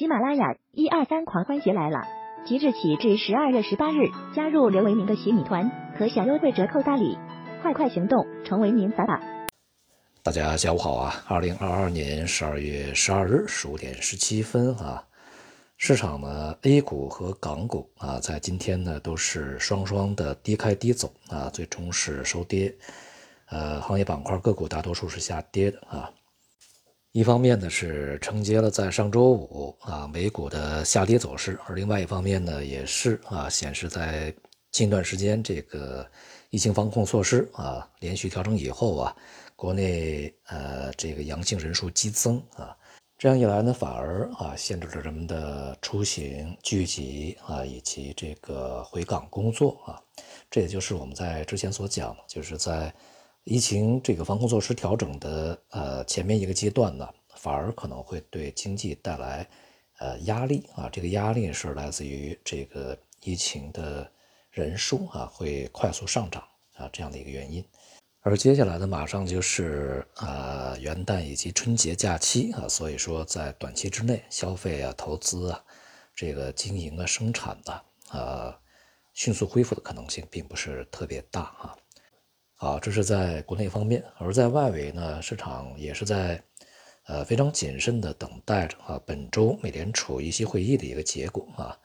喜马拉雅一二三狂欢节来了！即日起至十二月十八日，加入刘维明的洗米团，可享优惠折扣大礼，快快行动，成为您法宝！大家下午好啊！二零二二年十二月十二日十五点十七分啊，市场呢，A 股和港股啊，在今天呢都是双双的低开低走啊，最终是收跌。呃，行业板块个股大多数是下跌的啊。一方面呢是承接了在上周五啊美股的下跌走势，而另外一方面呢也是啊显示在近段时间这个疫情防控措施啊连续调整以后啊，国内呃这个阳性人数激增啊，这样一来呢反而啊限制了人们的出行聚集啊以及这个回港工作啊，这也就是我们在之前所讲的，就是在。疫情这个防控措施调整的呃前面一个阶段呢，反而可能会对经济带来呃压力啊，这个压力是来自于这个疫情的人数啊会快速上涨啊这样的一个原因。而接下来呢，马上就是呃元旦以及春节假期啊，所以说在短期之内，消费啊、投资啊、这个经营啊、生产的啊迅速恢复的可能性并不是特别大啊。啊，这是在国内方面，而在外围呢，市场也是在，呃，非常谨慎的等待着啊，本周美联储议息会议的一个结果啊，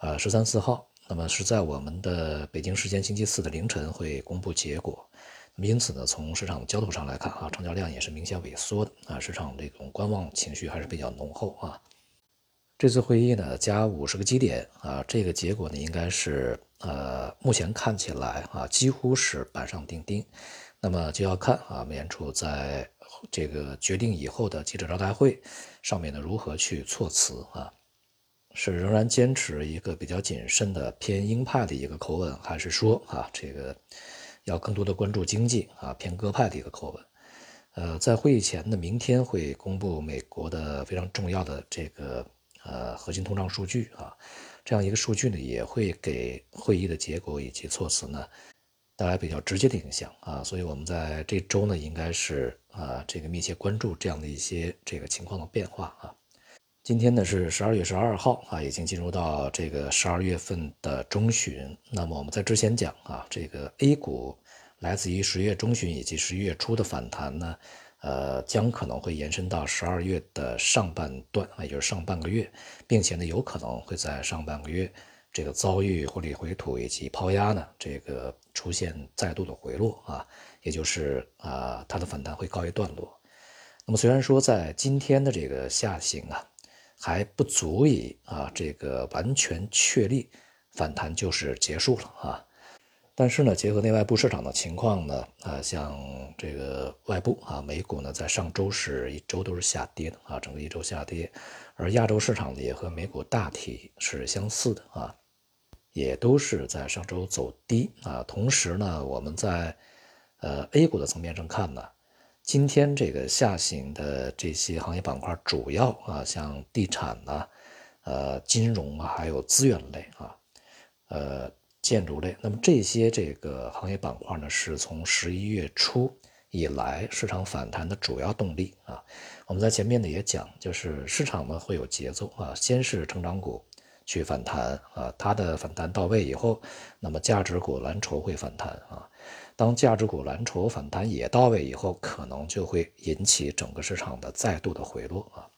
呃，十三四号，那么是在我们的北京时间星期四的凌晨会公布结果，那么因此呢，从市场的交投上来看啊，成交量也是明显萎缩的啊，市场这种观望情绪还是比较浓厚啊。这次会议呢，加五十个基点啊，这个结果呢，应该是呃，目前看起来啊，几乎是板上钉钉。那么就要看啊，美联储在这个决定以后的记者招待会上面呢，如何去措辞啊？是仍然坚持一个比较谨慎的偏鹰派的一个口吻，还是说啊，这个要更多的关注经济啊，偏鸽派的一个口吻？呃，在会议前呢，明天会公布美国的非常重要的这个。呃，核心通胀数据啊，这样一个数据呢，也会给会议的结果以及措辞呢带来比较直接的影响啊。所以，我们在这周呢，应该是啊，这个密切关注这样的一些这个情况的变化啊。今天呢是十二月十二号啊，已经进入到这个十二月份的中旬。那么我们在之前讲啊，这个 A 股来自于十月中旬以及十一月初的反弹呢。呃，将可能会延伸到十二月的上半段啊，也就是上半个月，并且呢，有可能会在上半个月这个遭遇获利回吐以及抛压呢，这个出现再度的回落啊，也就是啊，它的反弹会告一段落。那么虽然说在今天的这个下行啊，还不足以啊，这个完全确立反弹就是结束了啊。但是呢，结合内外部市场的情况呢，啊，像这个外部啊，美股呢在上周是一周都是下跌的啊，整个一周下跌，而亚洲市场呢也和美股大体是相似的啊，也都是在上周走低啊。同时呢，我们在呃 A 股的层面上看呢，今天这个下行的这些行业板块，主要啊像地产呢，呃金融啊，还有资源类啊，呃。建筑类，那么这些这个行业板块呢，是从十一月初以来市场反弹的主要动力啊。我们在前面呢也讲，就是市场呢会有节奏啊，先是成长股去反弹啊，它的反弹到位以后，那么价值股蓝筹会反弹啊。当价值股蓝筹反弹也到位以后，可能就会引起整个市场的再度的回落啊。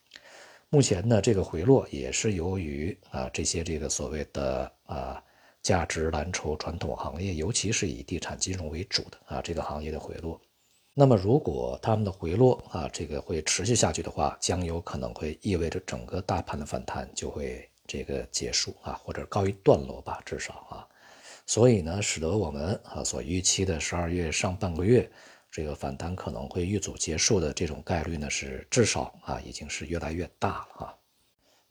目前呢，这个回落也是由于啊这些这个所谓的啊。价值蓝筹传统行业，尤其是以地产金融为主的啊，这个行业的回落。那么，如果他们的回落啊，这个会持续下去的话，将有可能会意味着整个大盘的反弹就会这个结束啊，或者告一段落吧，至少啊。所以呢，使得我们啊所预期的十二月上半个月这个反弹可能会遇阻结束的这种概率呢，是至少啊已经是越来越大了啊。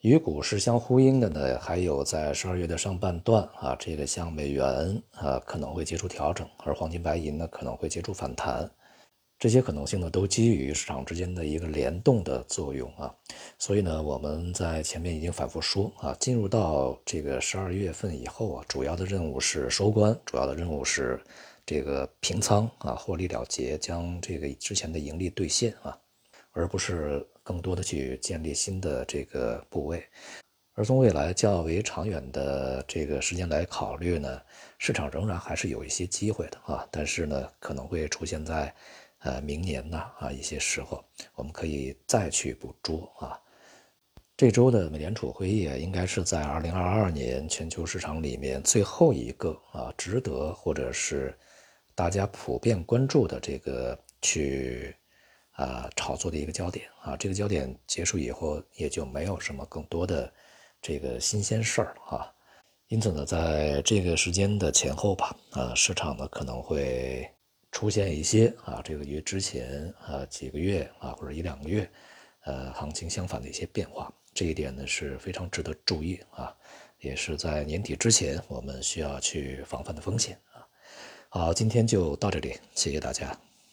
与股市相呼应的呢，还有在十二月的上半段啊，这个像美元啊可能会接触调整，而黄金白银呢可能会接触反弹，这些可能性呢都基于市场之间的一个联动的作用啊。所以呢，我们在前面已经反复说啊，进入到这个十二月份以后啊，主要的任务是收官，主要的任务是这个平仓啊，获利了结，将这个之前的盈利兑现啊，而不是。更多的去建立新的这个部位。而从未来较为长远的这个时间来考虑呢，市场仍然还是有一些机会的啊，但是呢，可能会出现在呃明年呢啊一些时候，我们可以再去捕捉啊。这周的美联储会议应该是在2022年全球市场里面最后一个啊值得或者是大家普遍关注的这个去啊炒作的一个焦点啊，这个焦点结束以后也就没有什么更多的。这个新鲜事儿啊，因此呢，在这个时间的前后吧，啊，市场呢可能会出现一些啊，这个与之前啊几个月啊或者一两个月，呃，行情相反的一些变化，这一点呢是非常值得注意啊，也是在年底之前我们需要去防范的风险啊。好，今天就到这里，谢谢大家。